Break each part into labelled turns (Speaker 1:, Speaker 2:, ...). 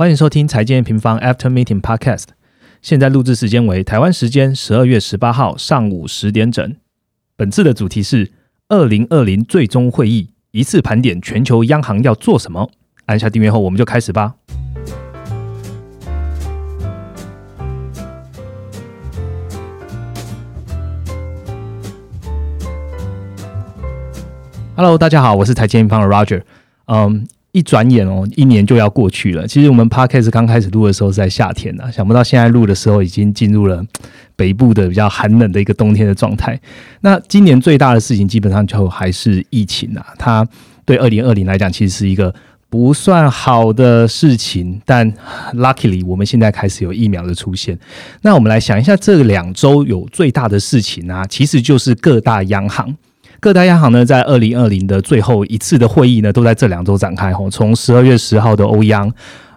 Speaker 1: 欢迎收听财经平方 After Meeting Podcast。现在录制时间为台湾时间十二月十八号上午十点整。本次的主题是二零二零最终会议，一次盘点全球央行要做什么。按下订阅后，我们就开始吧。Hello，大家好，我是财经平方的 Roger。嗯，一转眼哦，一年就要过去了。其实我们 Podcast 刚开始录的时候是在夏天呢，想不到现在录的时候已经进入了 北部的比较寒冷的一个冬天的状态。那今年最大的事情基本上就还是疫情啊，它对二零二零来讲其实是一个不算好的事情，但 Luckily 我们现在开始有疫苗的出现。那我们来想一下，这两周有最大的事情啊，其实就是各大央行。各大央行呢，在二零二零的最后一次的会议呢，都在这两周展开。吼，从十二月十号的欧央，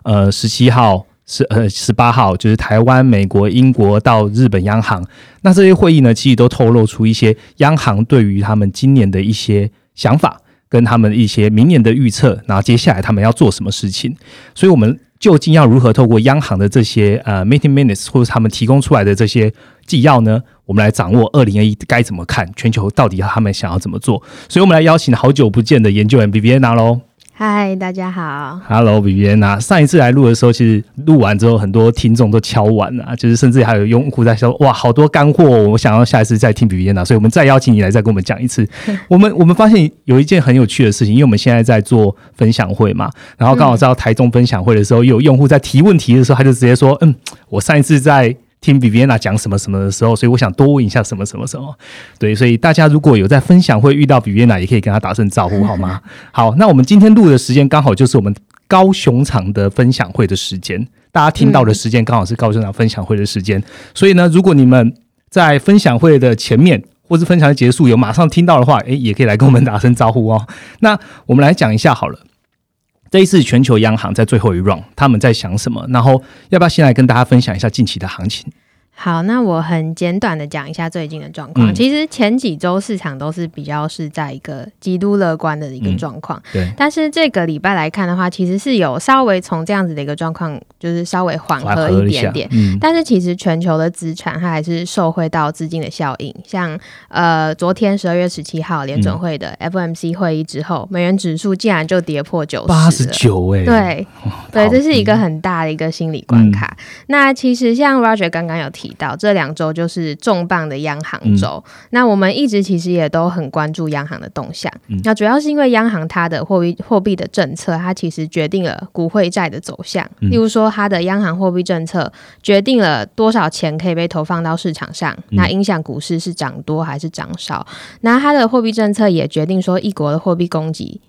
Speaker 1: 呃，十七号是呃十八号，就是台湾、美国、英国到日本央行。那这些会议呢，其实都透露出一些央行对于他们今年的一些想法，跟他们一些明年的预测，然后接下来他们要做什么事情。所以，我们究竟要如何透过央行的这些呃 meeting minutes，或者他们提供出来的这些纪要呢？我们来掌握二零二一该怎么看全球到底他们想要怎么做，所以我们来邀请好久不见的研究员 B B N 拿喽。
Speaker 2: 嗨，大家好。
Speaker 1: Hello B B N 拿，上一次来录的时候，其实录完之后很多听众都敲完了，就是甚至还有用户在说哇，好多干货，我想要下一次再听 B N 拿，所以我们再邀请你来再跟我们讲一次。我们我们发现有一件很有趣的事情，因为我们现在在做分享会嘛，然后刚好在台中分享会的时候，有用户在提问题的时候，他就直接说，嗯，我上一次在。听 i a n a 讲什么什么的时候，所以我想多问一下什么什么什么。对，所以大家如果有在分享会遇到 i a n a 也可以跟他打声招呼，好吗？好，那我们今天录的时间刚好就是我们高雄场的分享会的时间，大家听到的时间刚好是高雄场分享会的时间。所以呢，如果你们在分享会的前面或是分享结束有马上听到的话，诶，也可以来跟我们打声招呼哦。那我们来讲一下好了。这一次全球央行在最后一 round，他们在想什么？然后要不要先来跟大家分享一下近期的行情？
Speaker 2: 好，那我很简短的讲一下最近的状况。其实前几周市场都是比较是在一个极度乐观的一个状况，
Speaker 1: 对。
Speaker 2: 但是这个礼拜来看的话，其实是有稍微从这样子的一个状况，就是稍微缓和一点点。嗯。但是其实全球的资产它还是受惠到资金的效应，像呃昨天十二月十七号联准会的 FOMC 会议之后，美元指数竟然就跌破九十，
Speaker 1: 八十九哎。
Speaker 2: 对对，这是一个很大的一个心理关卡。那其实像 Roger 刚刚有提。提到这两周就是重磅的央行周，那我们一直其实也都很关注央行的动向。那主要是因为央行它的货币货币的政策，它其实决定了股汇债的走向。例如说，它的央行货币政策决定了多少钱可以被投放到市场上，那影响股市是涨多还是涨少。那它的货币政策也决定说，一国的货币供给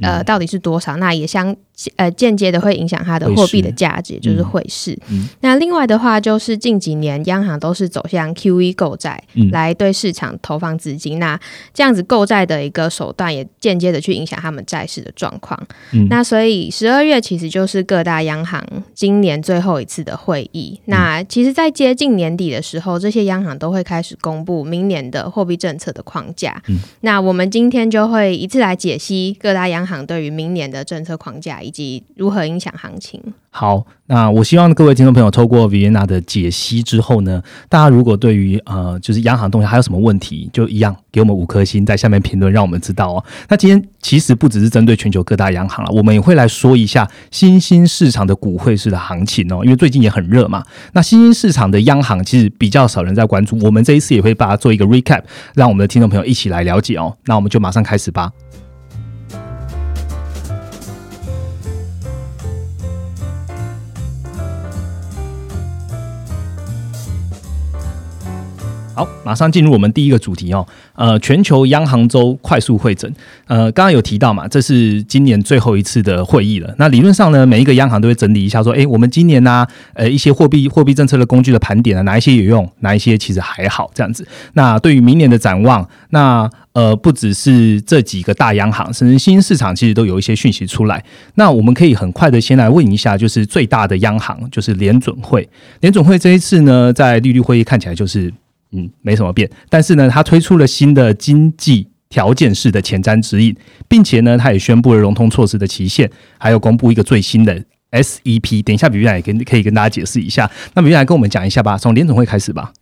Speaker 2: 呃到底是多少，那也相。呃，间接的会影响它的货币的价值，就是汇市。那另外的话，就是近几年央行都是走向 QE 购债来对市场投放资金。那这样子购债的一个手段，也间接的去影响他们债市的状况。那所以十二月其实就是各大央行今年最后一次的会议。那其实，在接近年底的时候，这些央行都会开始公布明年的货币政策的框架。那我们今天就会一次来解析各大央行对于明年的政策框架。以及如何影响行情？
Speaker 1: 好，那我希望各位听众朋友透过 Vienna 的解析之后呢，大家如果对于呃就是央行动向还有什么问题，就一样给我们五颗星在下面评论，让我们知道哦。那今天其实不只是针对全球各大央行了，我们也会来说一下新兴市场的股汇市的行情哦，因为最近也很热嘛。那新兴市场的央行其实比较少人在关注，我们这一次也会把它做一个 recap，让我们的听众朋友一起来了解哦。那我们就马上开始吧。好，马上进入我们第一个主题哦。呃，全球央行周快速会诊。呃，刚刚有提到嘛，这是今年最后一次的会议了。那理论上呢，每一个央行都会整理一下，说，哎，我们今年呢，呃，一些货币货币政策的工具的盘点啊，哪一些有用，哪一些其实还好这样子。那对于明年的展望，那呃，不只是这几个大央行，甚至新兴市场其实都有一些讯息出来。那我们可以很快的先来问一下，就是最大的央行，就是联准会。联准会这一次呢，在利率会议看起来就是。嗯，没什么变，但是呢，他推出了新的经济条件式的前瞻指引，并且呢，他也宣布了融通措施的期限，还有公布一个最新的 SEP。等一下，比比来跟可以跟大家解释一下。那比比来跟我们讲一下吧，从联总会开始吧。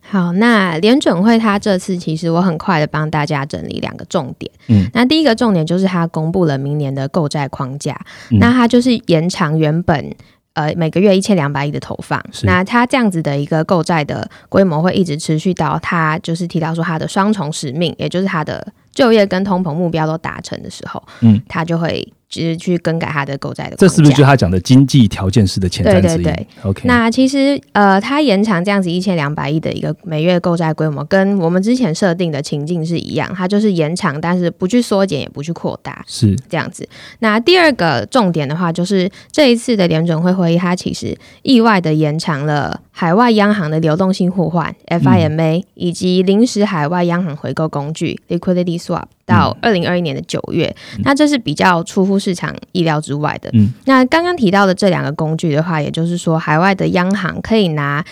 Speaker 2: 好，那联准会它这次其实我很快的帮大家整理两个重点。嗯，那第一个重点就是它公布了明年的购债框架，那它就是延长原本呃每个月一千两百亿的投放，那它这样子的一个购债的规模会一直持续到它就是提到说它的双重使命，也就是它的就业跟通膨目标都达成的时候，嗯，它就会。其实去更改他的购债的，
Speaker 1: 这是不是就他讲的经济条件式的前瞻之
Speaker 2: 一
Speaker 1: ？OK，
Speaker 2: 那其实呃，他延长这样子一千两百亿的一个每月购债规模，跟我们之前设定的情境是一样，它就是延长，但是不去缩减，也不去扩大，
Speaker 1: 是
Speaker 2: 这样子。那第二个重点的话，就是这一次的联准会会议，它其实意外的延长了海外央行的流动性互换 （FIMA） 以及临时海外央行回购工具 （Liquidity Swap）。到二零二一年的九月，那这是比较出乎市场意料之外的。嗯那刚刚提到的这两个工具的话，也就是说，海外的央行可以拿。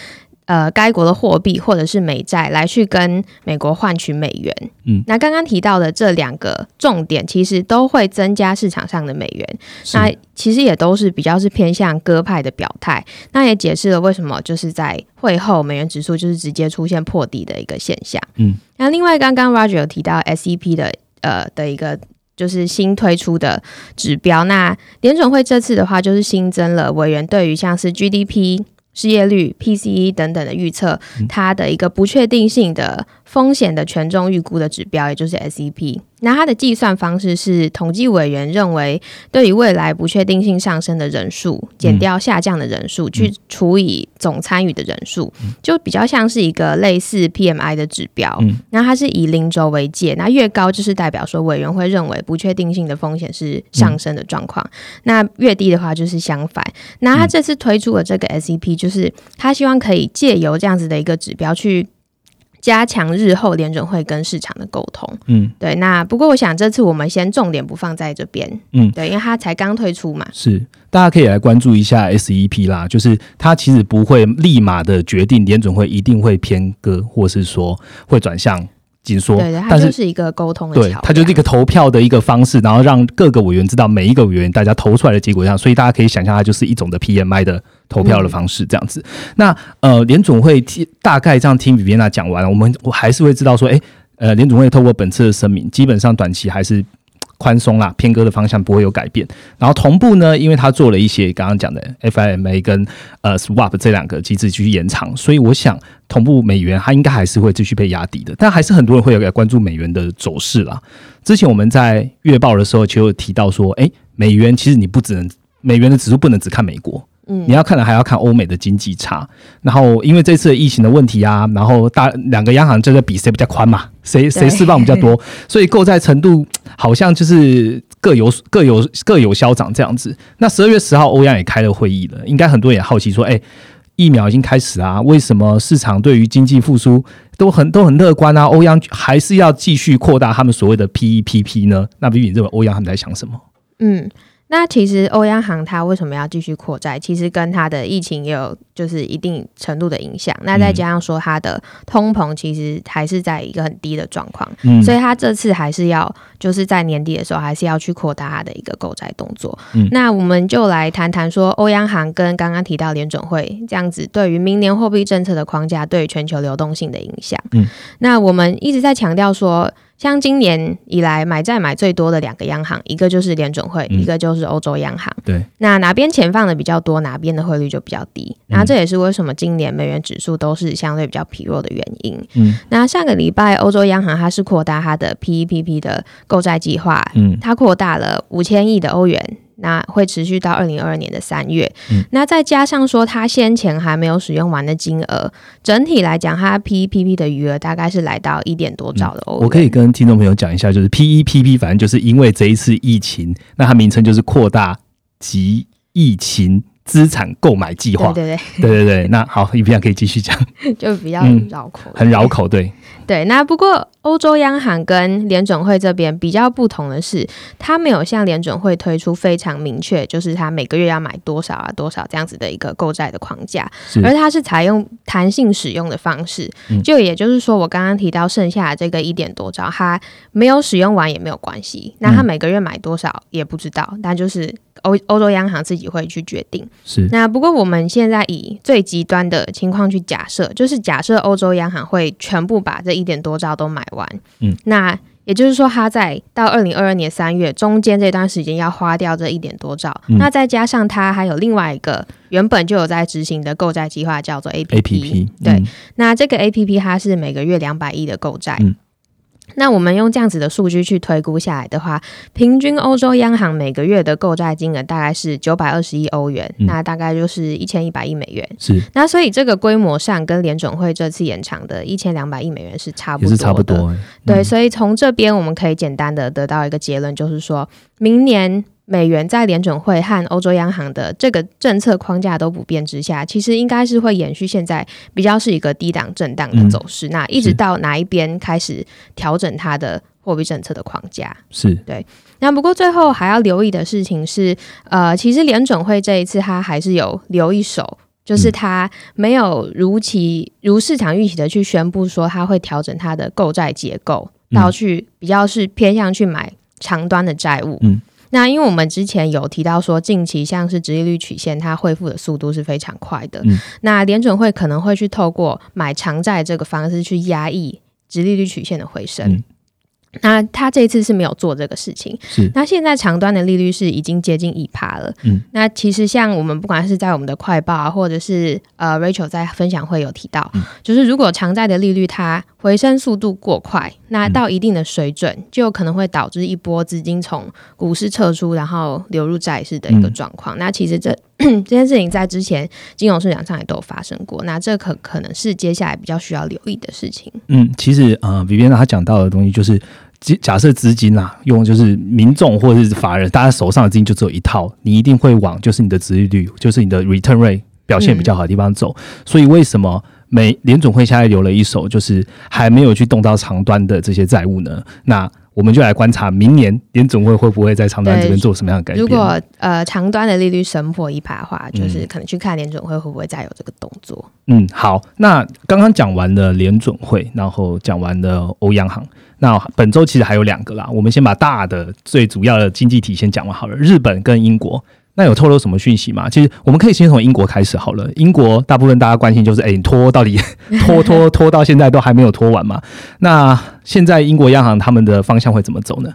Speaker 2: 呃，该国的货币或者是美债来去跟美国换取美元。嗯，那刚刚提到的这两个重点，其实都会增加市场上的美元。那其实也都是比较是偏向鸽派的表态。那也解释了为什么就是在会后美元指数就是直接出现破底的一个现象。嗯，那另外刚刚 Roger 有提到 SEP 的呃的一个就是新推出的指标。那联准会这次的话就是新增了委员对于像是 GDP。失业率、PCE 等等的预测，它的一个不确定性的风险的权重预估的指标，也就是 SEP。那它的计算方式是，统计委员认为对于未来不确定性上升的人数，减掉下降的人数，去除以总参与的人数，就比较像是一个类似 PMI 的指标。那它是以零轴为界，那越高就是代表说委员会认为不确定性的风险是上升的状况，那越低的话就是相反。那他这次推出的这个 SEP，就是他希望可以借由这样子的一个指标去。加强日后联准会跟市场的沟通，嗯，对。那不过我想这次我们先重点不放在这边，嗯，对，因为它才刚推出嘛。
Speaker 1: 是，大家可以来关注一下 SEP 啦，就是它其实不会立马的决定联准会一定会偏鸽，或是说会转向。紧缩，
Speaker 2: 对对，它就是一个沟通的
Speaker 1: 对，它就是一个投票的一个方式，然后让各个委员知道每一个委员大家投出来的结果一样，所以大家可以想象它就是一种的 PMI 的投票的方式这样子。那呃，联总会听大概这样听比比娜讲完，我们我还是会知道说，哎，呃，联总会透过本次的声明，基本上短期还是。宽松啦，偏鸽的方向不会有改变。然后同步呢，因为它做了一些刚刚讲的 FIMA 跟呃 Swap 这两个机制继续延长，所以我想同步美元它应该还是会继续被压低的。但还是很多人会有来关注美元的走势啦。之前我们在月报的时候就有提到说，哎，美元其实你不只能美元的指数不能只看美国。嗯，你要看的还要看欧美的经济差，然后因为这次疫情的问题啊，然后大两个央行就在比谁比较宽嘛，谁谁释放比较多，所以购债程度 好像就是各有各有各有消长这样子。那十二月十号，欧央也开了会议了，应该很多人也好奇说，哎，疫苗已经开始啊，为什么市场对于经济复苏都很都很乐观啊？欧央还是要继续扩大他们所谓的 PEPP 呢？那比你认为欧央他们在想什么？嗯。
Speaker 2: 那其实欧央行它为什么要继续扩债？其实跟它的疫情也有就是一定程度的影响。那再加上说它的通膨其实还是在一个很低的状况，所以它这次还是要就是在年底的时候还是要去扩大它的一个购债动作。那我们就来谈谈说欧央行跟刚刚提到联准会这样子对于明年货币政策的框架对全球流动性的影响。嗯，那我们一直在强调说。像今年以来买债买最多的两个央行，一个就是联准会，一个就是欧洲央行。
Speaker 1: 对，
Speaker 2: 那哪边钱放的比较多，哪边的汇率就比较低。那这也是为什么今年美元指数都是相对比较疲弱的原因。嗯，那上个礼拜欧洲央行它是扩大它的 PEPP 的购债计划，嗯，它扩大了五千亿的欧元。那会持续到二零二二年的三月，那再加上说他先前还没有使用完的金额，整体来讲，他 PEPP 的余额大概是来到一点多兆的欧元。
Speaker 1: 我可以跟听众朋友讲一下，就是 PEPP，反正就是因为这一次疫情，那它名称就是扩大及疫情资产购买计划。
Speaker 2: 对对
Speaker 1: 对 对对对。那好，一平可以继续讲，
Speaker 2: 就比较绕口，
Speaker 1: 很绕口，对。
Speaker 2: 对，那不过欧洲央行跟联准会这边比较不同的是，它没有像联准会推出非常明确，就是它每个月要买多少啊多少这样子的一个购债的框架，而它是采用弹性使用的方式。就也就是说，我刚刚提到剩下的这个一点多兆，它没有使用完也没有关系，那它每个月买多少也不知道，但就是欧欧洲央行自己会去决定。
Speaker 1: 是。
Speaker 2: 那不过我们现在以最极端的情况去假设，就是假设欧洲央行会全部把这一点多兆都买完，
Speaker 1: 嗯，
Speaker 2: 那也就是说，它在到二零二二年三月中间这段时间要花掉这一点多兆，
Speaker 1: 嗯。
Speaker 2: 那再加上它还有另外一个原本就有在执行的购债计划，叫做 A P
Speaker 1: A P P
Speaker 2: 对，那这个 A P P 它是每个月两百亿的购债。
Speaker 1: 嗯
Speaker 2: 那我们用这样子的数据去推估下来的话，平均欧洲央行每个月的购债金额大概是九百二十亿欧元，
Speaker 1: 嗯
Speaker 2: 那大概就是一千一百亿美元。
Speaker 1: 是
Speaker 2: 那所以这个规模上跟联总会这次延长的一千两百亿美元是差不多的。
Speaker 1: 是差不多欸，
Speaker 2: 对，
Speaker 1: 嗯
Speaker 2: 所以从这边我们可以简单的得到一个结论，就是说明年美元在联准会和欧洲央行的这个政策框架都不变之下，其实应该是会延续现在比较是一个低档震荡的走势。那一直到哪一边开始调整它的货币政策的框架？
Speaker 1: 是对
Speaker 2: 那不过最后还要留意的事情是，呃，其实联准会这一次它还是有留一手。就是它没有如期如市场预期的去宣布说它会调整它的购债结构，
Speaker 1: 嗯
Speaker 2: 到去比较是偏向去买长端的债务。
Speaker 1: 嗯，
Speaker 2: 那因为我们之前有提到说，近期像是直利率曲线，它恢复的速度是非常快的。
Speaker 1: 嗯，
Speaker 2: 那联准会可能会去透过买长债这个方式去压抑直利率曲线的回升。
Speaker 1: 嗯
Speaker 2: 那他这一次是没有做这个事情。
Speaker 1: 是
Speaker 2: 那现在长端的利率是已经接近一趴了。
Speaker 1: 嗯，
Speaker 2: 那其实像我们不管是在我们的快报啊，或者是呃 Rachel 在分享会有提到，
Speaker 1: 嗯
Speaker 2: 就是如果长债的利率它回升速度过快，那到一定的水准，就有可能会导致一波资金从股市撤出，然后流入债市的一个
Speaker 1: 嗯
Speaker 2: 状况。那其实这 这件事情在之前金融市场上也都有发生过。那这可可能是接下来比较需要留意的事情。
Speaker 1: 嗯，其实呃，比边他讲到的东西就是。假假设资金啊，用就是民众或者是法人，大家手上的资金就只有一套，你一定会往就是你的殖利率，就是你的 return rate 表现比较好的地方走。所以为什么美联总会现在留了一手，就是还没有去动到长端的这些债务呢？那我们就来观察明年联总会会不会在长端这边做什么样的改变。
Speaker 2: 如果呃长端的利率升破一趴的话，就是
Speaker 1: 嗯
Speaker 2: 可能去看联总会会不会再有这个动作。
Speaker 1: 嗯，好，那刚刚讲完了联准会，然后讲完了欧央行，那本周其实还有两个啦，我们先把大的最主要的经济体先讲完好了，日本跟英国。那有透露什么讯息吗？其实我们可以先从英国开始好了。英国大部分大家关心就是，哎、你拖到底拖拖拖到现在都还没有拖完嘛？那现在英国央行他们的方向会怎么走呢？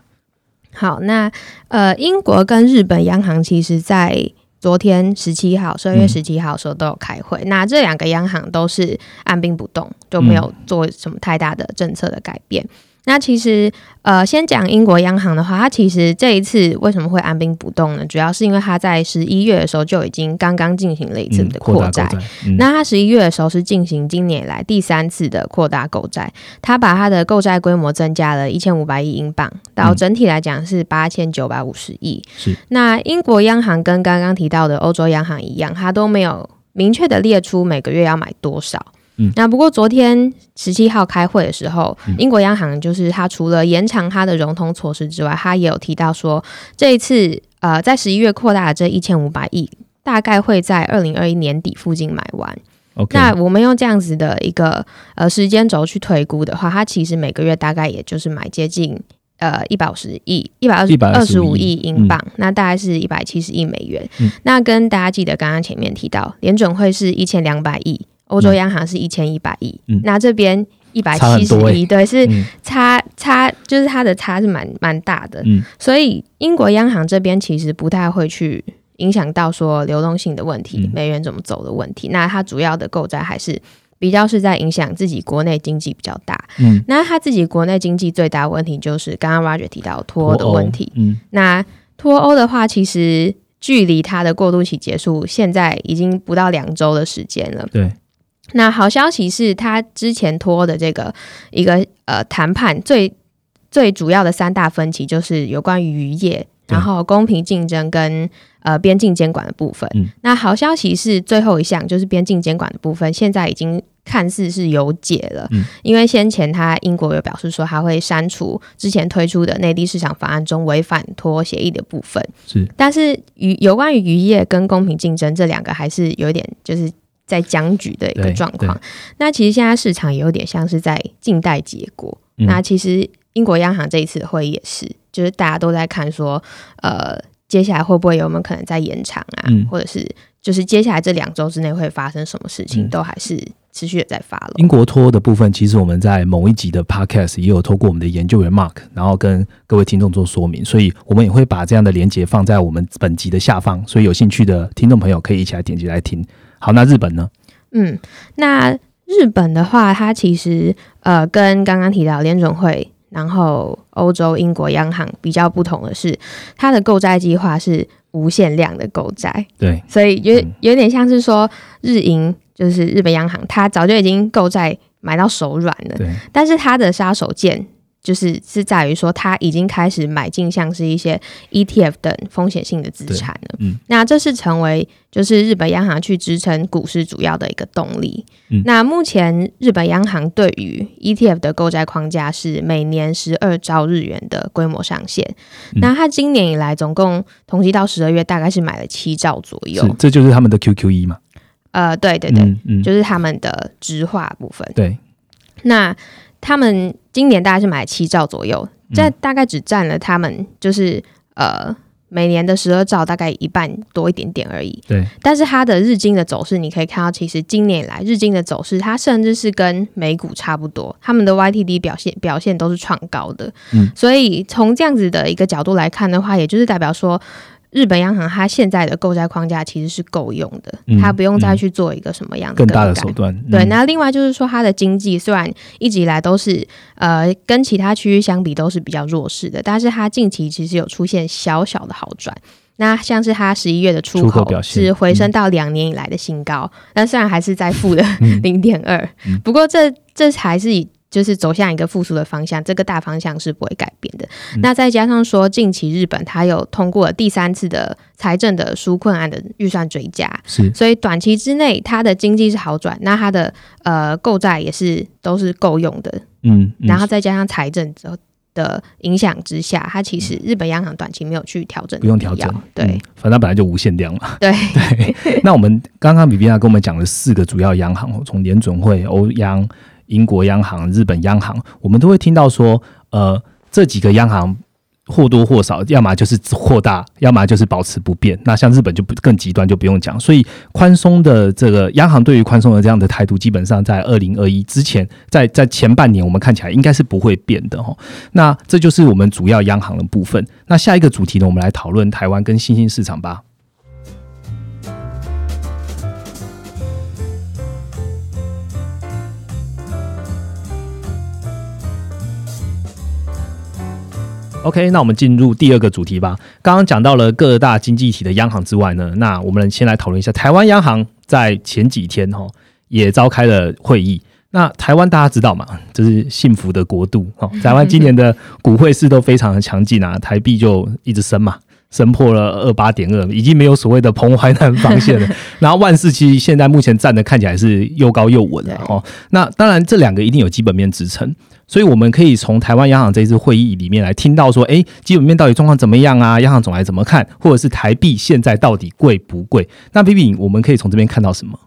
Speaker 2: 好，那呃，英国跟日本央行其实在昨天十七号，十二月
Speaker 1: 嗯
Speaker 2: 十七号的时候都有开会。那这两个央行都是按兵不动，就没有做什么太大的政策的改变。那其实，呃，先讲英国央行的话，它其实这一次为什么会按兵不动呢？主要是因为它在十一月的时候就已经刚刚进行了一次
Speaker 1: 嗯
Speaker 2: 的扩债，那它十一月的时候是进行今年以来第三次的扩大购债，它把它的购债规模增加了一千五百亿英镑，到
Speaker 1: 嗯
Speaker 2: 整体来讲是八千九百五十亿。
Speaker 1: 是
Speaker 2: 那英国央行跟刚刚提到的欧洲央行一样，它都没有明确的列出每个月要买多少。
Speaker 1: 嗯。
Speaker 2: 那不过昨天十七号开会的时候，
Speaker 1: 嗯。
Speaker 2: 英国央行就是它除了延长它的融通措施之外，它也有提到说，这一次呃在十一月扩大的这一千五百亿，大概会在二零二一年底附近买完。那我们用这样子的一个呃时间轴去推估的话，它其实每个月大概也就是买接近呃一百五十亿、一百二十二十五
Speaker 1: 125
Speaker 2: 亿英镑，那大概是一百七十亿美元。
Speaker 1: 嗯。
Speaker 2: 那跟大家记得刚刚前面提到，联准会是一千两百亿，欧洲央行是一千一百亿，
Speaker 1: 嗯
Speaker 2: 那这边一百七十亿，对，是
Speaker 1: 嗯
Speaker 2: 差差就是它的差是蛮蛮大的。
Speaker 1: 嗯
Speaker 2: 所以英国央行这边其实不太会去影响到说流动性的问题、
Speaker 1: 嗯
Speaker 2: 美元怎么走的问题。那它主要的购债还是比较是在影响自己国内经济比较大。
Speaker 1: 嗯，
Speaker 2: 那它自己国内经济最大的问题就是刚刚 Roger 提到脱欧的问题。
Speaker 1: 嗯
Speaker 2: 那脱欧的话，其实距离它的过渡期结束，现在已经不到两周的时间了。
Speaker 1: 对，
Speaker 2: 那好消息是，他之前拖的这个一个呃谈判最最主要的三大分歧，就是有关于渔业，然后公平竞争跟呃边境监管的部分。
Speaker 1: 嗯
Speaker 2: 那好消息是最后一项，就是边境监管的部分，现在已经看似是有解了。
Speaker 1: 嗯
Speaker 2: 因为先前他英国有表示说，他会删除之前推出的内地市场法案中违反脱协议的部分。
Speaker 1: 是
Speaker 2: 但是渔有关于渔业跟公平竞争这两个还是有点就是在僵局的一个状况。那其实现在市场也有点像是在静待结果。
Speaker 1: 嗯
Speaker 2: 那其实英国央行这一次的会议也是，就是大家都在看说，呃。接下来会不会有没有可能再延长啊，
Speaker 1: 嗯
Speaker 2: 或者是就是接下来这两周之内会发生什么事情，
Speaker 1: 嗯
Speaker 2: 都还是持续的在发了。
Speaker 1: 英国脱的部分，其实我们在某一集的 podcast 也有透过我们的研究员 Mark，然后跟各位听众做说明，所以我们也会把这样的连接放在我们本集的下方，所以有兴趣的听众朋友可以一起来点击来听。好，那日本呢？
Speaker 2: 嗯，那日本的话，它其实呃跟刚刚提到联准会，然后欧洲、英国央行比较不同的是，它的购债计划是无限量的购债，
Speaker 1: 对，
Speaker 2: 所以有
Speaker 1: 嗯。
Speaker 2: 有点像是说日银就是日本央行，它早就已经购债买到手软了，
Speaker 1: 对，
Speaker 2: 但是它的杀手锏就是是在于说，他已经开始买进像是一些 ETF 等风险性的资产了。
Speaker 1: 嗯，
Speaker 2: 那这是成为就是日本央行去支撑股市主要的一个动力。
Speaker 1: 嗯
Speaker 2: 那目前日本央行对于 ETF 的购债框架是每年十二兆日元的规模上限。
Speaker 1: 嗯
Speaker 2: 那它今年以来总共统计到十二月，大概是买了七兆左右
Speaker 1: 是。这就是他们的 QQE 嘛？
Speaker 2: 呃，对对对，
Speaker 1: 嗯嗯，
Speaker 2: 就是他们的直化部分。
Speaker 1: 对，
Speaker 2: 那他们今年大概是买七兆左右，
Speaker 1: 嗯
Speaker 2: 这大概只占了他们就是呃每年的十二兆大概一半多一点点而已。
Speaker 1: 对，
Speaker 2: 但是它的日经的走势，你可以看到，其实今年以来日经的走势，它甚至是跟美股差不多，他们的 YTD 表现表现都是创高的。
Speaker 1: 嗯，
Speaker 2: 所以从这样子的一个角度来看的话，也就是代表说。日本央行它现在的购债框架其实是够用的，
Speaker 1: 嗯
Speaker 2: 它不用再
Speaker 1: 嗯
Speaker 2: 去做一个什么样的
Speaker 1: 更大的手段。
Speaker 2: 对，
Speaker 1: 嗯
Speaker 2: 那另外就是说，它的经济虽然一直以来都是呃跟其他区域相比都是比较弱势的，但是它近期其实有出现小小的好转。那像是它十一月的出
Speaker 1: 出口
Speaker 2: 是回升到两年以来的新高，但虽然还是在负的
Speaker 1: 嗯
Speaker 2: 零点二
Speaker 1: 嗯，
Speaker 2: 不过这这还是以就是走向一个复苏的方向，这个大方向是不会改变的。
Speaker 1: 嗯。
Speaker 2: 那再加上说，近期日本它有通过了第三次的财政的纾困案的预算追加，
Speaker 1: 是。
Speaker 2: 所以短期之内它的经济是好转，那它的呃购债也是都是够用的，
Speaker 1: 嗯，嗯。
Speaker 2: 然后再加上财政之后的影响之下，它其实日本央行短期没有去调整，
Speaker 1: 不用调整，
Speaker 2: 对、
Speaker 1: 嗯反正它本来就无限量嘛。
Speaker 2: 对，
Speaker 1: 对，那我们刚刚比比亚跟我们讲了四个主要央行，哦从联准会、欧央、英国央行、日本央行，我们都会听到说，呃，这几个央行或多或少，要么就是扩大，要么就是保持不变。那像日本就不更极端，就不用讲。所以宽松的这个央行对于宽松的这样的态度，基本上在二零二一之前，在在前半年，我们看起来应该是不会变的哈。那这就是我们主要央行的部分。那下一个主题呢，我们来讨论台湾跟新兴市场吧。OK，那我们进入第二个主题吧。刚刚讲到了各大经济体的央行之外呢，那我们先来讨论一下台湾央行在前几天哈也召开了会议。那台湾大家知道嘛，这是幸福的国度哦。台湾今年的股汇市都非常的强劲啊，台币就一直升嘛，升破了二八点二，已经没有所谓的彭淮南防线了。然后万事其实现在目前站的看起来是又高又稳了哦。那当然这两个一定有基本面支撑。所以我们可以从台湾央行这一次会议里面来听到说，诶，基本面到底状况怎么样啊？央行总来怎么看，或者是台币现在到底贵不贵？那 B B，我们可以从这边看到什么？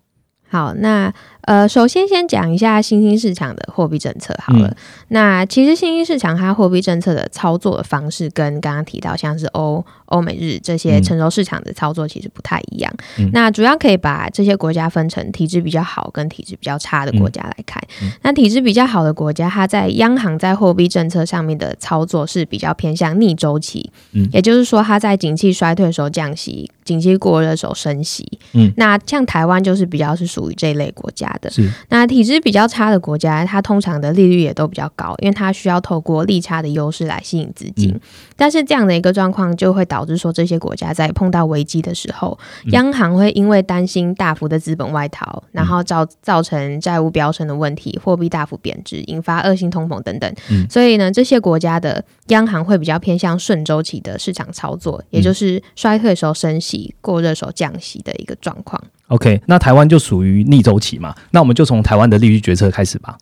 Speaker 2: 好，那呃，首先先讲一下新兴市场的货币政策好了。
Speaker 1: 嗯
Speaker 2: 那其实新兴市场它货币政策的操作的方式，跟刚刚提到像是欧、欧美日这些
Speaker 1: 嗯
Speaker 2: 成熟市场的操作其实不太一样。
Speaker 1: 嗯
Speaker 2: 那主要可以把这些国家分成体制比较好跟体制比较差的国家来看。
Speaker 1: 嗯
Speaker 2: 那体制比较好的国家，它在央行在货币政策上面的操作是比较偏向逆周期，
Speaker 1: 嗯
Speaker 2: 也就是说，它在景气衰退的时候降息，景气过热的时候升息。
Speaker 1: 嗯
Speaker 2: 那像台湾就是比较是属于这一类国家的。
Speaker 1: 是
Speaker 2: 那体质比较差的国家，它通常的利率也都比较高，因为它需要透过利差的优势来吸引资金。
Speaker 1: 嗯
Speaker 2: 但是这样的一个状况，就会导致说这些国家在碰到危机的时候，
Speaker 1: 嗯
Speaker 2: 央行会因为担心大幅的资本外逃，然后造造成债务飙升的问题，货币大幅贬值，引发恶性通膨等等。
Speaker 1: 嗯
Speaker 2: 所以呢，这些国家的央行会比较偏向顺周期的市场操作，也就是衰退时候升息，过热时候降息的一个状况。
Speaker 1: OK。那台湾就属于逆周期嘛？那我们就从台湾的利率决策开始吧。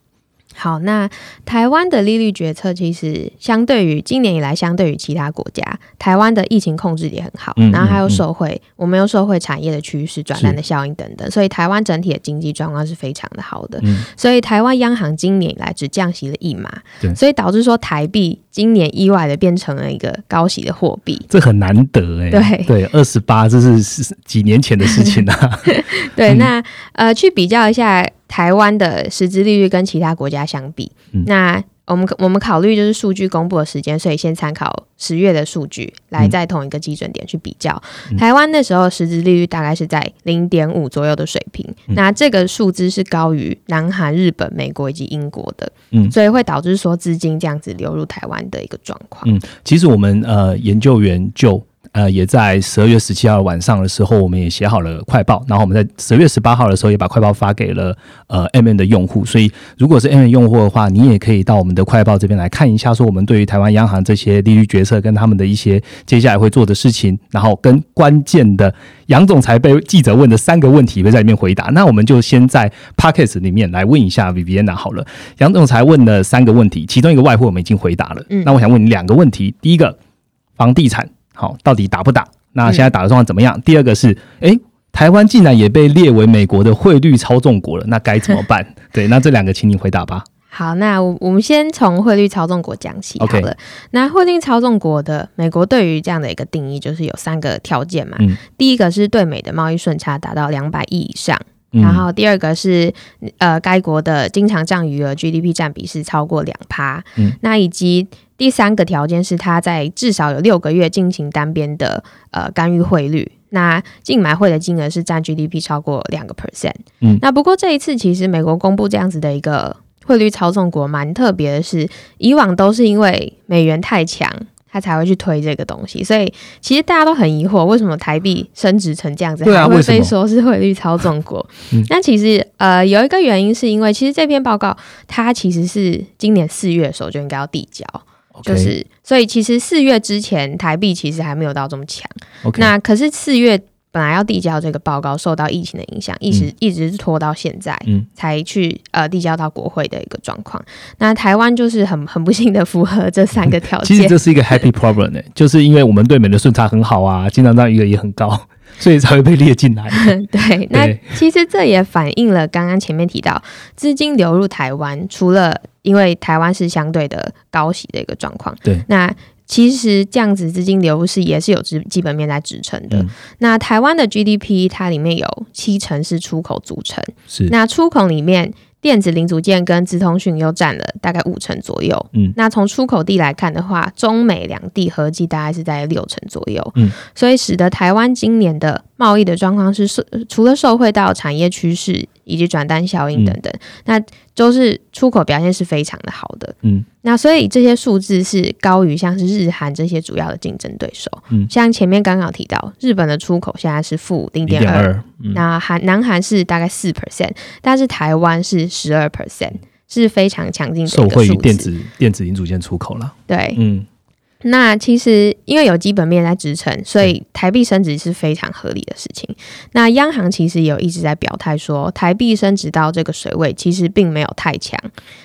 Speaker 2: 好，那台湾的利率决策其实相对于今年以来，相对于其他国家，台湾的疫情控制也很好，然后还有受惠，我们有社会产业的趋势、转单的效应等等，所以台湾整体的经济状况是非常的好的。所以台湾央行今年以来只降息了一码，所以导致说台币今年意外的变成了一个高息的货币，
Speaker 1: 这很难得哎。
Speaker 2: 对
Speaker 1: 对，二十八这是几年前的事情啊。
Speaker 2: 对，那呃，去比较一下。台湾的实质利率跟其他国家相比，那我们我们考虑就是数据公布的时间，所以先参考十月的数据来在同一个基准点去比较。台湾那时候实质利率大概是在零点五左右的水平，那这个数字是高于南韩、日本、美国以及英国的，嗯，所以会导致说资金这样子流入台湾的一个状况。
Speaker 1: 嗯，其实我们呃研究员就。呃，也在十二月十七号晚上的时候，我们也写好了快报，然后我们在十月十八号的时候也把快报发给了呃 M N 的用户。所以，如果是 M N 用户的话，你也可以到我们的快报这边来看一下，说我们对于台湾央行这些利率决策跟他们的一些接下来会做的事情，然后跟关键的杨总裁被记者问的三个问题会在里面回答。那我们就先在 Pockets 里面来问一下 Viviana 好了。杨总裁问了三个问题，其中一个外汇我们已经回答了。嗯，那我想问你两个问题，第一个，房地产。好，到底打不打？那现在打的状况怎么样？第二个是，哎，台湾竟然也被列为美国的汇率操纵国了，那该怎么办？对，那这两个，请你回答吧。
Speaker 2: 好，那我我们先从汇率操纵国讲起好了。那汇率操纵国的美国对于这样的一个定义，就是有三个条件嘛。第一个是对美的贸易顺差达到两百亿以上，然后第二个是呃该国的经常账余额 GDP 占比是超过两趴。嗯，那以及。第三个条件是，它在至少有六个月进行单边的呃干预汇率，那净买汇的金额是占 GDP 超过两个 percent。嗯，那不过这一次其实美国公布这样子的一个汇率操纵国，蛮特别的是，以往都是因为美元太强，它才会去推这个东西，所以其实大家都很疑惑，为什么台币升值成这样子，还会被说是汇率操纵国？那其实呃有一个原因是因为，其实这篇报告它其实是今年四月的时候就应该要递交。就是，所以其实四月之前台币其实还没有到这么强。那可是四月本来要递交这个报告，受到疫情的影响，一直一直是拖到现在，嗯，才去呃递交到国会的一个状况。那台湾就是很很不幸的符合这三个条件。
Speaker 1: 其实这是一个 happy problem 呢，就是因为我们对美的顺差很好啊，经常账余额也很高。所以才会被列进来。
Speaker 2: 对，那其实这也反映了刚刚前面提到资金流入台湾，除了因为台湾是相对的高息的一个状况。
Speaker 1: 对，
Speaker 2: 那其实这样子资金流入是也是有基基本面来支撑的。那台湾的 GDP 它里面有七成是出口组成，
Speaker 1: 是
Speaker 2: 那出口里面。电子零组件跟资通讯又占了大概五成左右。嗯，那从出口地来看的话，中美两地合计大概是在六成左右。嗯，所以使得台湾今年的贸易的状况是受除了受惠到产业趋势。以及转单效应等等，那都是出口表现是非常的好的。嗯，那所以这些数字是高于像是日韩这些主要的竞争对手。嗯，像前面刚刚提到，日本的出口现在是负零点二，那韩南韩是大概四 percent，但是台湾是十二 percent，是非常强劲的
Speaker 1: 受惠于电子电子零组件出口了。
Speaker 2: 对，嗯。那其实因为有基本面在支撑，所以台币升值是非常合理的事情。那央行其实也有一直在表态说，台币升值到这个水位其实并没有太强。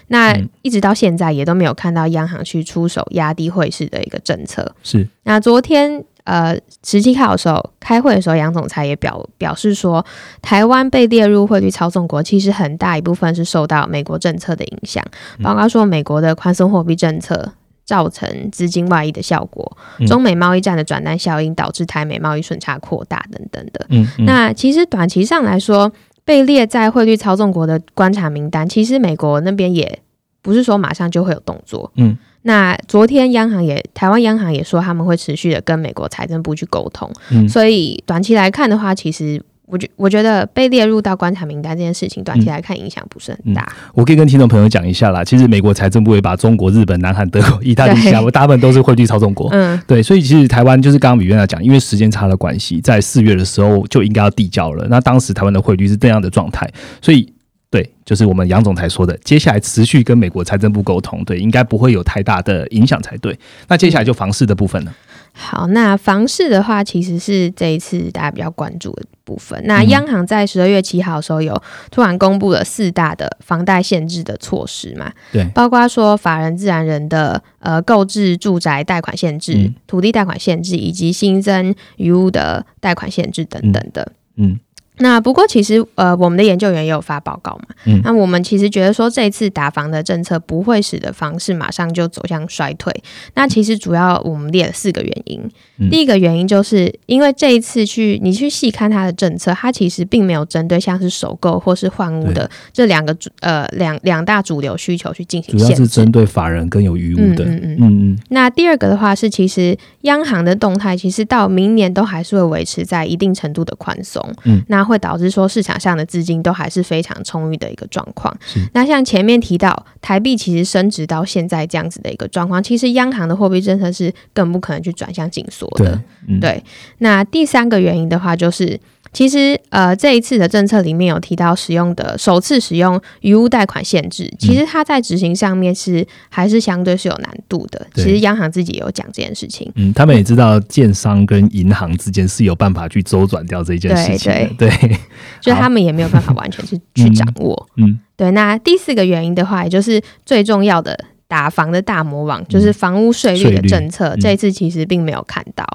Speaker 2: 那一直到现在也都没有看到央行去出手压低汇市的一个政策。
Speaker 1: 是。
Speaker 2: 那昨天呃十七号的时候开会的时候，杨总裁也表表示说，台湾被列入汇率操纵国，其实很大一部分是受到美国政策的影响，包括说美国的宽松货币政策。造成资金外溢的效果，中美贸易战的转单效应导致台美贸易顺差扩大等等的。嗯，那其实短期上来说，被列在汇率操纵国的观察名单，其实美国那边也不是说马上就会有动作。嗯，那昨天央行也，台湾央行也说他们会持续的跟美国财政部去沟通。嗯，所以短期来看的话，其实。我觉我觉得被列入到观察名单这件事情，短期来看影响不是很大。
Speaker 1: 我可以跟听众朋友讲一下啦，其实美国财政部也把中国、日本、南韩、德国、意大利、西我大部分都是汇率操纵国。嗯，对，所以其实台湾就是刚刚比原来讲，因为时间差的关系，在四月的时候就应该要递交了。那当时台湾的汇率是这样的状态，所以对，就是我们杨总裁说的，接下来持续跟美国财政部沟通，对，应该不会有太大的影响才对。那接下来就房市的部分呢。
Speaker 2: 好，那房市的话，其实是这一次大家比较关注的。部分。那央行在十二月七号的时候有突然公布了四大的房贷限制的措施嘛？
Speaker 1: 对，
Speaker 2: 包括说法人自然人的呃购置住宅贷款限制、土地贷款限制，以及新增余物的贷款限制等等的。嗯。那不过其实呃，我们的研究员也有发报告嘛。嗯。那我们其实觉得说，这一次打房的政策不会使得房市马上就走向衰退。那其实主要我们列了四个原因。嗯第一个原因就是因为这一次去你去细看它的政策，它其实并没有针对像是首购或是换屋的这两个主呃两两大主流需求去进行。
Speaker 1: 主要是针对法人跟有余物的。嗯嗯
Speaker 2: 嗯嗯。那第二个的话是，其实央行的动态其实到明年都还是会维持在一定程度的宽松。嗯。那会导致说市场上的资金都还是非常充裕的一个状况。那像前面提到台币其实升值到现在这样子的一个状况，其实央行的货币政策是更不可能去转向紧缩的。对，那第三个原因的话就是。其实，呃，这一次的政策里面有提到使用的首次使用余屋贷款限制，其实它在执行上面是还是相对是有难度的。其实央行自己也有讲这件事情。
Speaker 1: 嗯，他们也知道建商跟银行之间是有办法去周转掉这件事情。对对，
Speaker 2: 就他们也没有办法完全去去掌握。嗯，对。那第四个原因的话，也就是最重要的打房的大魔王，就是房屋税率的政策，这一次其实并没有看到，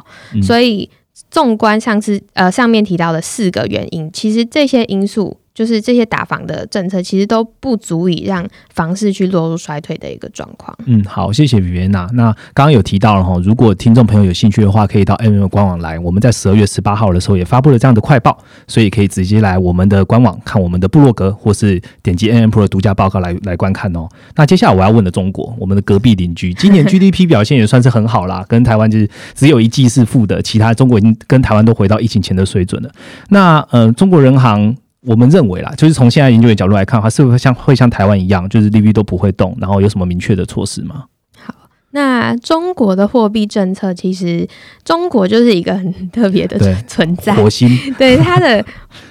Speaker 2: 所以。纵观上次呃上面提到的四个原因，其实这些因素。就是这些打房的政策，其实都不足以让房市去落入衰退的一个状况。
Speaker 1: 嗯，好，谢谢维娜。那刚刚有提到了哈，如果听众朋友有兴趣的话，可以到 M M 官网来。我们在十二月十八号的时候也发布了这样的快报，所以可以直接来我们的官网看我们的部落格，或是点击 M M Pro 的独家报告来来观看哦。那接下来我要问的中国，我们的隔壁邻居，今年 G D P 表现也算是很好啦，跟台湾就是只有一季是负的，其他中国已经跟台湾都回到疫情前的水准了。那呃，中国人行。我们认为啦，就是从现在研究的角度来看的话，是不是像会像台湾一样，就是利率都不会动，然后有什么明确的措施吗？
Speaker 2: 好，那中国的货币政策其实，中国就是一个很特别的存在，
Speaker 1: 火星
Speaker 2: 对它的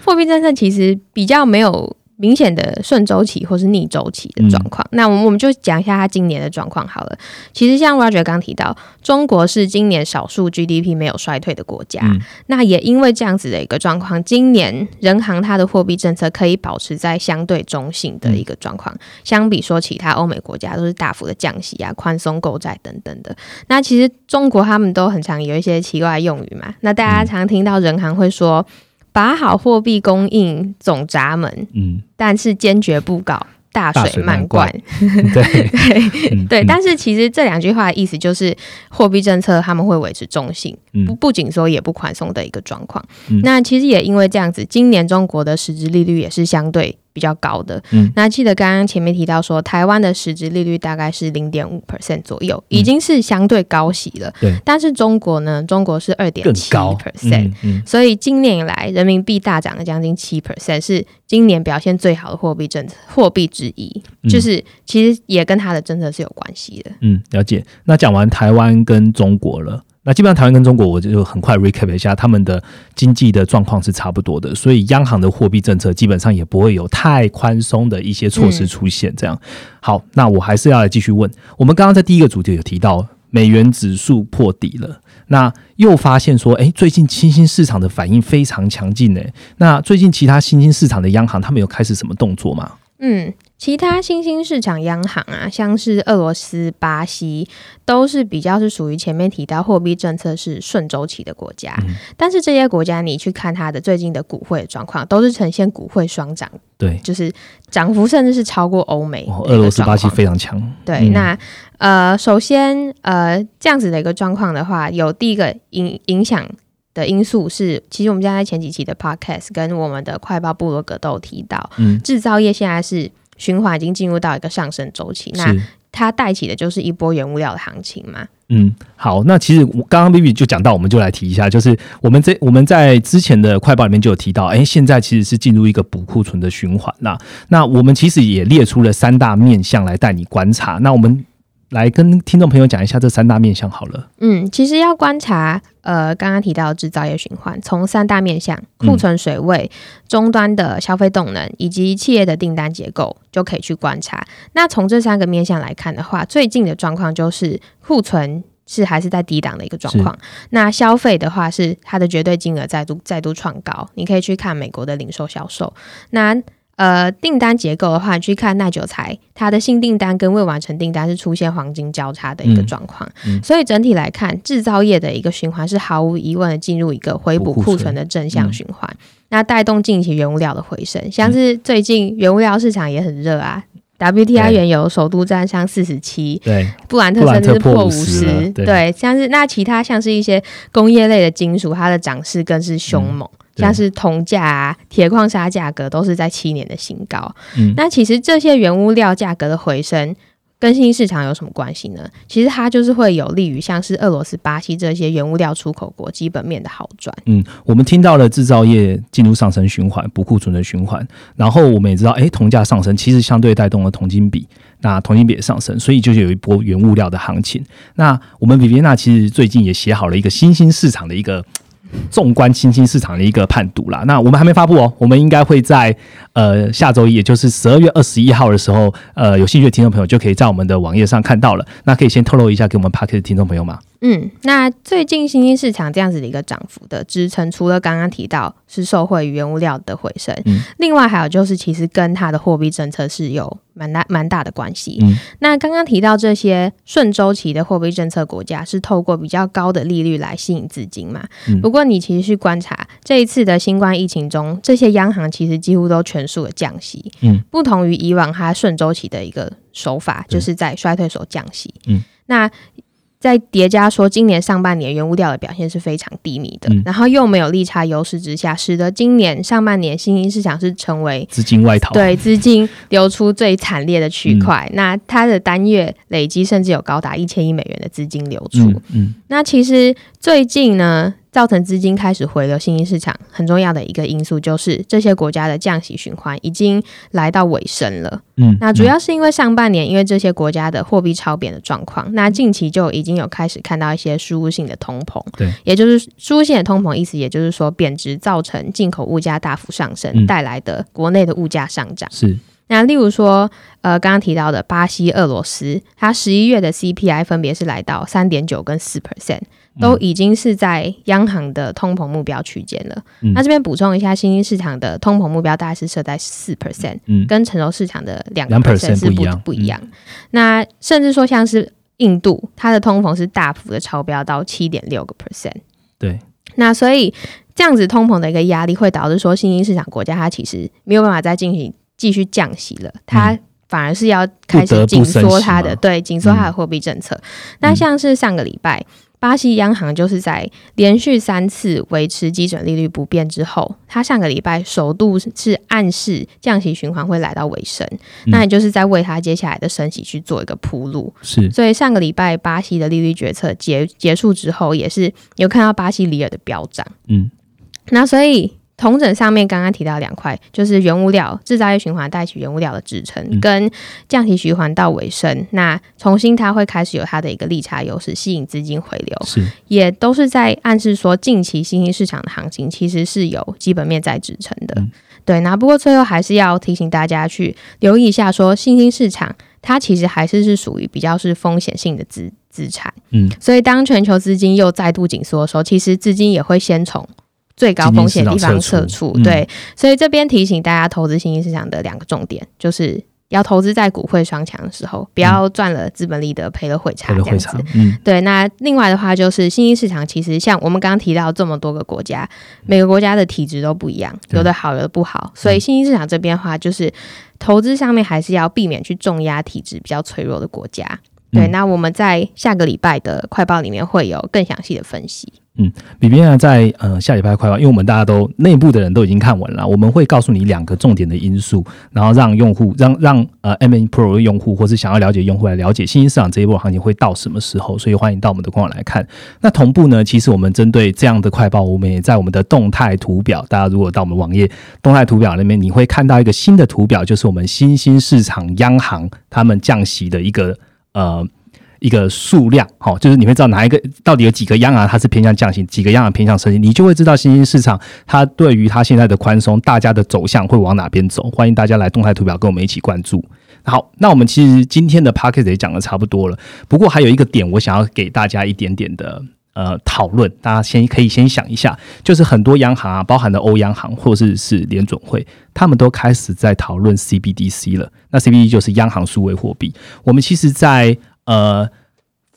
Speaker 2: 货币政策其实比较没有。明显的顺周期或是逆周期的状况，那我们我们就讲一下它今年的状况好了。其实像 Roger 刚提到，中国是今年少数 GDP 没有衰退的国家。那也因为这样子的一个状况，今年人行它的货币政策可以保持在相对中性的一个状况。相比说其他欧美国家都是大幅的降息啊、宽松购债等等的。那其实中国他们都很常有一些奇怪的用语嘛。那大家常听到人行会说。把好货币供应总闸门，嗯，但是坚决不搞大水漫灌，
Speaker 1: 对
Speaker 2: 对对。但是其实这两句话的意思就是，货币政策他们会维持中性，不不紧缩也不宽松的一个状况。那其实也因为这样子，今年中国的实质利率也是相对。比较高的，嗯，那记得刚刚前面提到说，台湾的实质利率大概是零点五 percent 左右，已经是相对高息了。对，但是中国呢，中国是二点七 percent，所以今年以来人民币大涨了将近七 percent，是今年表现最好的货币政策货币之一，就是其实也跟它的政策是有关系的。
Speaker 1: 嗯，了解。那讲完台湾跟中国了。那基本上台湾跟中国，我就很快 recap 一下，他们的经济的状况是差不多的，所以央行的货币政策基本上也不会有太宽松的一些措施出现。这样，好，那我还是要来继续问，我们刚刚在第一个主题有提到美元指数破底了，那又发现说，哎，最近新兴市场的反应非常强劲呢。那最近其他新兴市场的央行，他们有开始什么动作吗？
Speaker 2: 嗯。其他新兴市场央行啊，像是俄罗斯、巴西，都是比较是属于前面提到货币政策是顺周期的国家。但是这些国家，你去看它的最近的股汇状况，都是呈现股汇双涨，
Speaker 1: 对，
Speaker 2: 就是涨幅甚至是超过欧美。
Speaker 1: 俄罗斯、巴西非常强。
Speaker 2: 对，那呃，首先呃，这样子的一个状况的话，有第一个影影响的因素是，其实我们家在前几期的 podcast 跟我们的快报部落格都有提到，嗯，制造业现在是。循环已经进入到一个上升周期，那它带起的就是一波原物料的行情嘛？
Speaker 1: 嗯，好，那其实我刚刚 B B 就讲到，我们就来提一下，就是我们这我们在之前的快报里面就有提到，哎，现在其实是进入一个补库存的循环啦。那我们其实也列出了三大面向来带你观察。那我们。来跟听众朋友讲一下这三大面向好了。
Speaker 2: 嗯，其实要观察，呃，刚刚提到制造业循环，从三大面向库存水位、终端的消费动能以及企业的订单结构，就可以去观察。那从这三个面向来看的话，最近的状况就是库存。是还是在低档的一个状况。那消费的话，是它的绝对金额再度再度创高。你可以去看美国的零售销售。那呃，订单结构的话，去看耐久材，它的新订单跟未完成订单是出现黄金交叉的一个状况。所以整体来看，制造业的一个循环是毫无疑问的进入一个回补库存。的正向循环。那带动近期原物料的回升，像是最近原物料市场也很热啊，WTI 原油首度站上四十七，
Speaker 1: 对，
Speaker 2: 布兰特甚至破五十，对，像是那其他像是一些工业类的金属，它的涨势更是凶猛。像是铜价啊、铁矿砂价格都是在七年的新高。嗯，那其实这些原物料价格的回升跟新兴市场有什么关系呢？其实它就是会有利于像是俄罗斯、巴西这些原物料出口国基本面的好转。
Speaker 1: 嗯，我们听到了制造业进入上升循环、补库存的循环，然后我们也知道，哎，铜价上升其实相对带动了铜金比，那铜金比也上升，所以就是有一波原物料的行情。那我们比比娜其实最近也写好了一个新兴市场的一个。纵观新兴市场的一个判读啦，那我们还没发布哦，我们应该会在呃下周一，也就是十二月二十一号的时候，呃，有兴趣的听众朋友就可以在我们的网页上看到了。那可以先透露一下给我们 Park 的听众朋友吗？
Speaker 2: 嗯，那最近新兴市场这样子的一个涨幅的支撑，除了刚刚提到是受惠于原物料的回升，嗯，另外还有就是其实跟它的货币政策是有蛮大蛮大的关系。嗯，那刚刚提到这些顺周期的货币政策国家是透过比较高的利率来吸引资金嘛？嗯，不过你其实去观察这一次的新冠疫情中，这些央行其实几乎都全数的降息。嗯，不同于以往它顺周期的一个手法，就是在衰退时候降息。嗯，那。在叠加说，今年上半年原物料的表现是非常低迷的，然后又没有利差优势之下，使得今年上半年新兴市场是成为
Speaker 1: 资金外逃，
Speaker 2: 对资金流出最惨烈的区块。那它的单月累积甚至有高达一千亿美元的资金流出。嗯，那其实最近呢？造成资金开始回流新兴市场，很重要的一个因素就是这些国家的降息循环已经来到尾声了。嗯，那主要是因为上半年因为这些国家的货币超贬的状况，那近期就已经有开始看到一些输入性的通膨。
Speaker 1: 对，
Speaker 2: 也就是输入性的通膨意思，也就是说贬值造成进口物价大幅上升带来的国内的物价上涨。
Speaker 1: 是。
Speaker 2: 那例如说，呃，刚刚提到的巴西、俄罗斯，它十一月的 CPI 分别是来到三点九跟四 percent。都已经是在央行的通膨目标区间了。那这边补充一下，新兴市场的通膨目标大概是设在四 percent，跟成熟市场的两个 percent 是不不一样。那甚至说像是印度，它的通膨是大幅的超标到七点六个 percent。
Speaker 1: 对。
Speaker 2: 那所以这样子通膨的一个压力，会导致说新兴市场国家它其实没有办法再进行继续降息了，它反而是要开始紧缩它的对紧缩它的货币政策。那像是上个礼拜。巴西央行就是在连续三次维持基准利率不变之后，它上个礼拜首度是暗示降息循环会来到尾声，那也就是在为它接下来的升息去做一个铺路。
Speaker 1: 是，
Speaker 2: 所以上个礼拜巴西的利率决策结结束之后，也是有看到巴西里尔的飙涨。嗯，那所以。同整上面刚刚提到两块，就是原物料制造业循环带起原物料的支撑，跟降息循环到尾声，那重新它会开始有它的一个利差优势，吸引资金回流，
Speaker 1: 是。
Speaker 2: 也都是在暗示说近期新兴市场的行情其实是有基本面在支撑的。对，那不过最后还是要提醒大家去留意一下，说新兴市场它其实还是是属于比较是风险性的资资产，嗯，所以当全球资金又再度紧缩的时候，其实资金也会先从。最高风险地方撤出，对，所以这边提醒大家，投资新兴市场的两个重点，就是要投资在股汇双强的时候，不要赚了资本利得，赔了汇差这样子。嗯，对。那另外的话，就是新兴市场其实像我们刚刚提到这么多个国家，每个国家的体质都不一样，有的好，有的不好，所以新兴市场这边的话，就是投资上面还是要避免去重压体质比较脆弱的国家。对，那我们在下个礼拜的快报里面会有更详细的分析。
Speaker 1: 嗯，比边呢，在呃下礼拜快报，因为我们大家都内部的人都已经看完了，我们会告诉你两个重点的因素，然后让用户让让呃 M N Pro 的用户或是想要了解用户来了解新兴市场这一波行情会到什么时候，所以欢迎到我们的官网来看。那同步呢，其实我们针对这样的快报，我们也在我们的动态图表，大家如果到我们网页动态图表那边，你会看到一个新的图表，就是我们新兴市场央行他们降息的一个呃。一个数量，好，就是你会知道哪一个到底有几个央行它是偏向降息，几个央行偏向升息，你就会知道新兴市场它对于它现在的宽松，大家的走向会往哪边走。欢迎大家来动态图表跟我们一起关注。好，那我们其实今天的 p o c k e 也讲的差不多了，不过还有一个点，我想要给大家一点点的呃讨论，大家先可以先想一下，就是很多央行啊，包含的欧央行或者是联准会，他们都开始在讨论 CBDC 了。那 CBDC 就是央行数位货币。我们其实，在呃。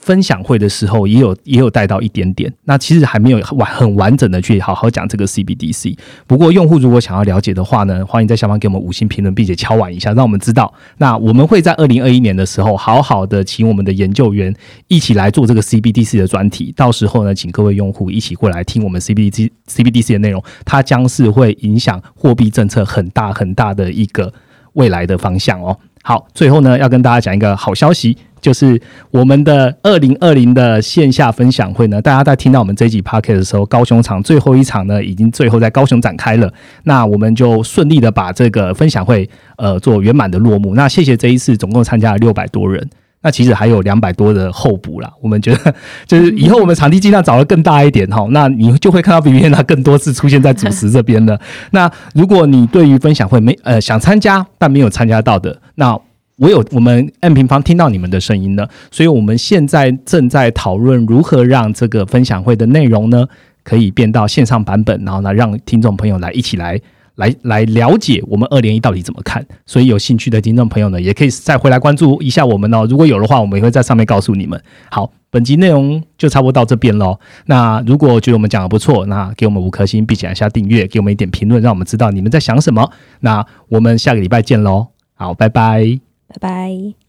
Speaker 1: 分享会的时候也有也有带到一点点，那其实还没有完很完整的去好好讲这个 CBDC。不过用户如果想要了解的话呢，欢迎在下方给我们五星评论，并且敲完一下，让我们知道。那我们会在二零二一年的时候，好好的请我们的研究员一起来做这个 CBDC 的专题。到时候呢，请各位用户一起过来听我们 CBDC CBDC 的内容，它将是会影响货币政策很大很大的一个未来的方向哦。好，最后呢，要跟大家讲一个好消息。就是我们的二零二零的线下分享会呢，大家在听到我们这一集 p o c a s t 的时候，高雄场最后一场呢，已经最后在高雄展开了。那我们就顺利的把这个分享会呃做圆满的落幕。那谢谢这一次总共参加了六百多人，那其实还有两百多的候补啦。我们觉得就是以后我们场地尽量找的更大一点哈，那你就会看到比原来更多次出现在主持这边了。那如果你对于分享会没呃想参加但没有参加到的，那我有我们 M 平方听到你们的声音了，所以我们现在正在讨论如何让这个分享会的内容呢，可以变到线上版本，然后呢，让听众朋友来一起来来来了解我们二连一到底怎么看。所以有兴趣的听众朋友呢，也可以再回来关注一下我们哦。如果有的话，我们也会在上面告诉你们。好，本集内容就差不多到这边喽。那如果觉得我们讲的不错，那给我们五颗星，并且按下订阅，给我们一点评论，让我们知道你们在想什么。那我们下个礼拜见喽。好，拜拜。
Speaker 2: 拜拜。